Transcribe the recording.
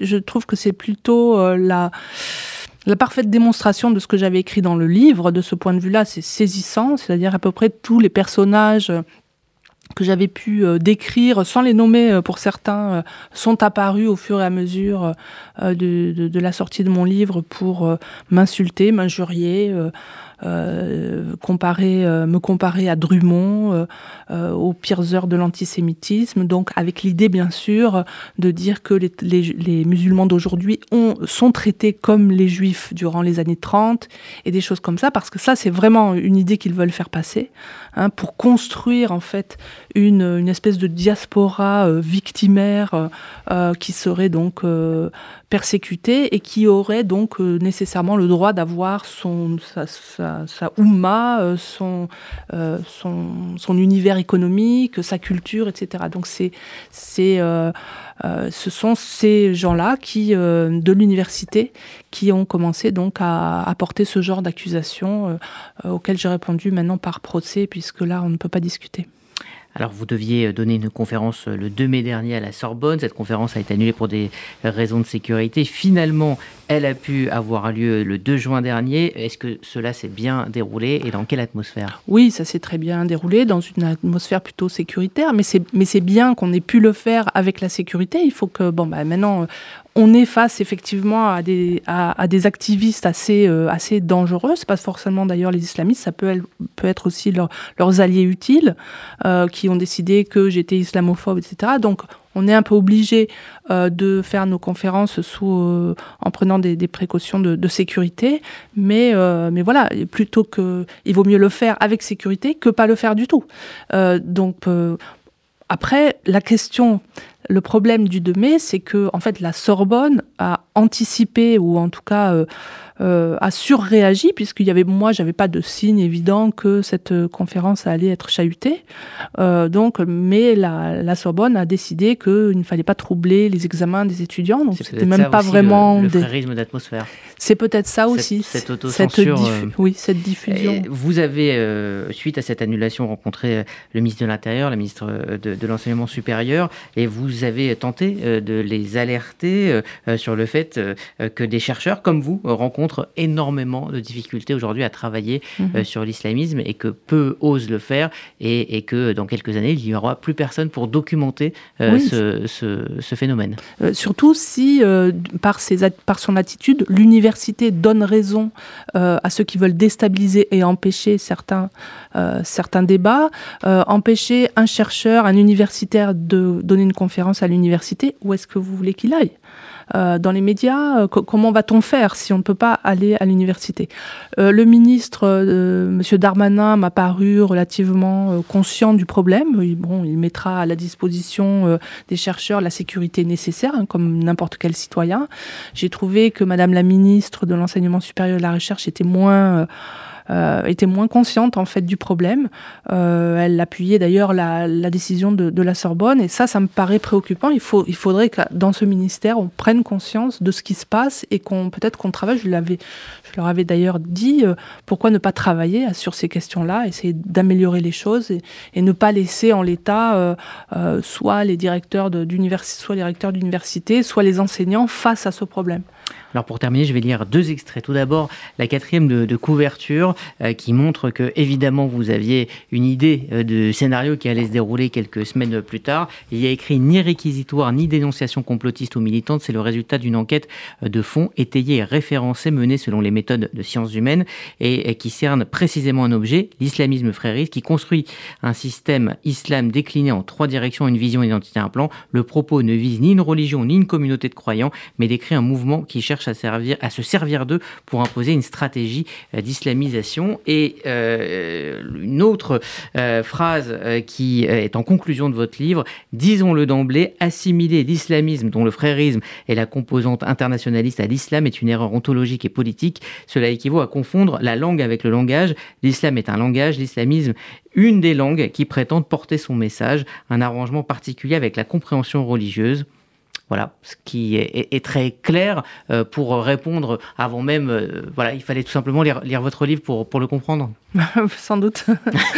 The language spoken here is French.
Je trouve que c'est plutôt euh, la, la parfaite démonstration de ce que j'avais écrit dans le livre. De ce point de vue-là, c'est saisissant, c'est-à-dire à peu près tous les personnages que j'avais pu euh, décrire, sans les nommer euh, pour certains, euh, sont apparus au fur et à mesure de, de, de, la sortie de mon livre pour m'insulter, m'injurier, euh, comparer, euh, me comparer à Drummond, euh, aux pires heures de l'antisémitisme, donc avec l'idée bien sûr de dire que les, les, les musulmans d'aujourd'hui sont traités comme les juifs durant les années 30 et des choses comme ça, parce que ça c'est vraiment une idée qu'ils veulent faire passer, hein, pour construire en fait une, espèce de diaspora victimaire qui serait donc persécuté et qui aurait donc euh, nécessairement le droit d'avoir sa, sa, euh, son, euh, univers économique, sa culture, etc. Donc euh, euh, ce sont ces gens-là de l'université qui ont commencé donc à apporter ce genre d'accusation auquel j'ai répondu maintenant par procès puisque là on ne peut pas discuter. Alors vous deviez donner une conférence le 2 mai dernier à la Sorbonne. Cette conférence a été annulée pour des raisons de sécurité. Finalement, elle a pu avoir lieu le 2 juin dernier. Est-ce que cela s'est bien déroulé et dans quelle atmosphère? Oui, ça s'est très bien déroulé dans une atmosphère plutôt sécuritaire, mais c'est mais c'est bien qu'on ait pu le faire avec la sécurité. Il faut que bon bah maintenant on est face effectivement à des, activistes assez, euh, dangereux. C'est pas forcément d'ailleurs les islamistes, ça peut, être aussi leur, leurs alliés utiles euh, qui ont décidé que j'étais islamophobe, etc. Donc on est un peu obligé euh, de faire nos conférences en prenant des, précautions de, sécurité, mais, voilà, plutôt que il vaut mieux le faire avec sécurité que pas le faire du tout. Donc après, la question, le problème du 2 mai, c'est que en fait la Sorbonne a anticipé ou en tout cas euh, euh, a surréagi puisqu'il y avait moi j'avais pas de signe évident que cette euh, conférence allait être chahutée. Euh, donc mais la, la Sorbonne a décidé que il ne fallait pas troubler les examens des étudiants. Donc c'était même pas vraiment le, le des... d'atmosphère. C'est peut-être ça aussi. cette, cette, cette oui cette diffusion. Vous avez suite à cette annulation rencontré le ministre de l'Intérieur la ministre de, de l'enseignement supérieur et vous avez tenté euh, de les alerter euh, sur le fait euh, que des chercheurs comme vous rencontrent rencontre énormément de difficultés aujourd'hui à travailler mmh. euh, sur l'islamisme et que peu osent le faire et, et que dans quelques années, il n'y aura plus personne pour documenter euh, oui. ce, ce, ce phénomène. Euh, surtout si, euh, par, ses, par son attitude, l'université donne raison euh, à ceux qui veulent déstabiliser et empêcher certains, euh, certains débats, euh, empêcher un chercheur, un universitaire de donner une conférence à l'université, où est-ce que vous voulez qu'il aille? Euh, dans les médias, euh, comment va-t-on faire si on ne peut pas aller à l'université? Euh, Le ministre, M. Darmanin, m'a paru relativement conscient du problème. Il, bon, il mettra à la disposition des chercheurs la sécurité nécessaire, hein, comme n'importe quel citoyen. J'ai trouvé que Madame la ministre de l'Enseignement supérieur et de la Recherche était moins... Euh, était moins consciente en fait du problème. Euh, elle appuyait d'ailleurs la, la décision de, de la Sorbonne et ça, ça me paraît préoccupant. Il, faut, il faudrait que dans ce ministère, on prenne conscience de ce qui se passe et qu'on peut-être qu'on travaille. Je l'avais, je leur avais d'ailleurs dit euh, pourquoi ne pas travailler sur ces questions-là, essayer d'améliorer les choses et, et ne pas laisser en l'état soit les directeurs d'université, soit les directeurs d'université, soit les enseignants face à ce problème. Alors pour terminer, je vais lire deux extraits. Tout d'abord, la quatrième de, couverture euh, qui montre que évidemment vous aviez une idée euh, de scénario qui allait se dérouler quelques semaines plus tard. Il y a écrit ni réquisitoire ni dénonciation complotiste ou militante. C'est le résultat d'une enquête euh, de fond étayée et référencée menée selon les méthodes de sciences humaines et, et qui cerne précisément un objet, l'islamisme frériste, qui construit un système islam décliné en trois directions, une vision identitaire, un plan. Le propos ne vise ni une religion ni une communauté de croyants, mais décrit un mouvement qui cherche à, servir, à se servir d'eux pour imposer une stratégie euh, d'islamisation. Et euh, une autre euh, phrase qui est en conclusion de votre livre, disons-le d'emblée, assimiler l'islamisme dont le frérisme est la composante internationaliste à l'islam est une erreur ontologique et politique. Cela équivaut à confondre la langue avec le langage. L'islam est un langage, l'islamisme une des langues qui prétendent porter son message, un arrangement particulier avec la compréhension religieuse. Voilà, ce qui est, très clair euh, pour répondre avant même. Euh, voilà, il fallait tout simplement lire, votre livre pour le comprendre. Sans doute.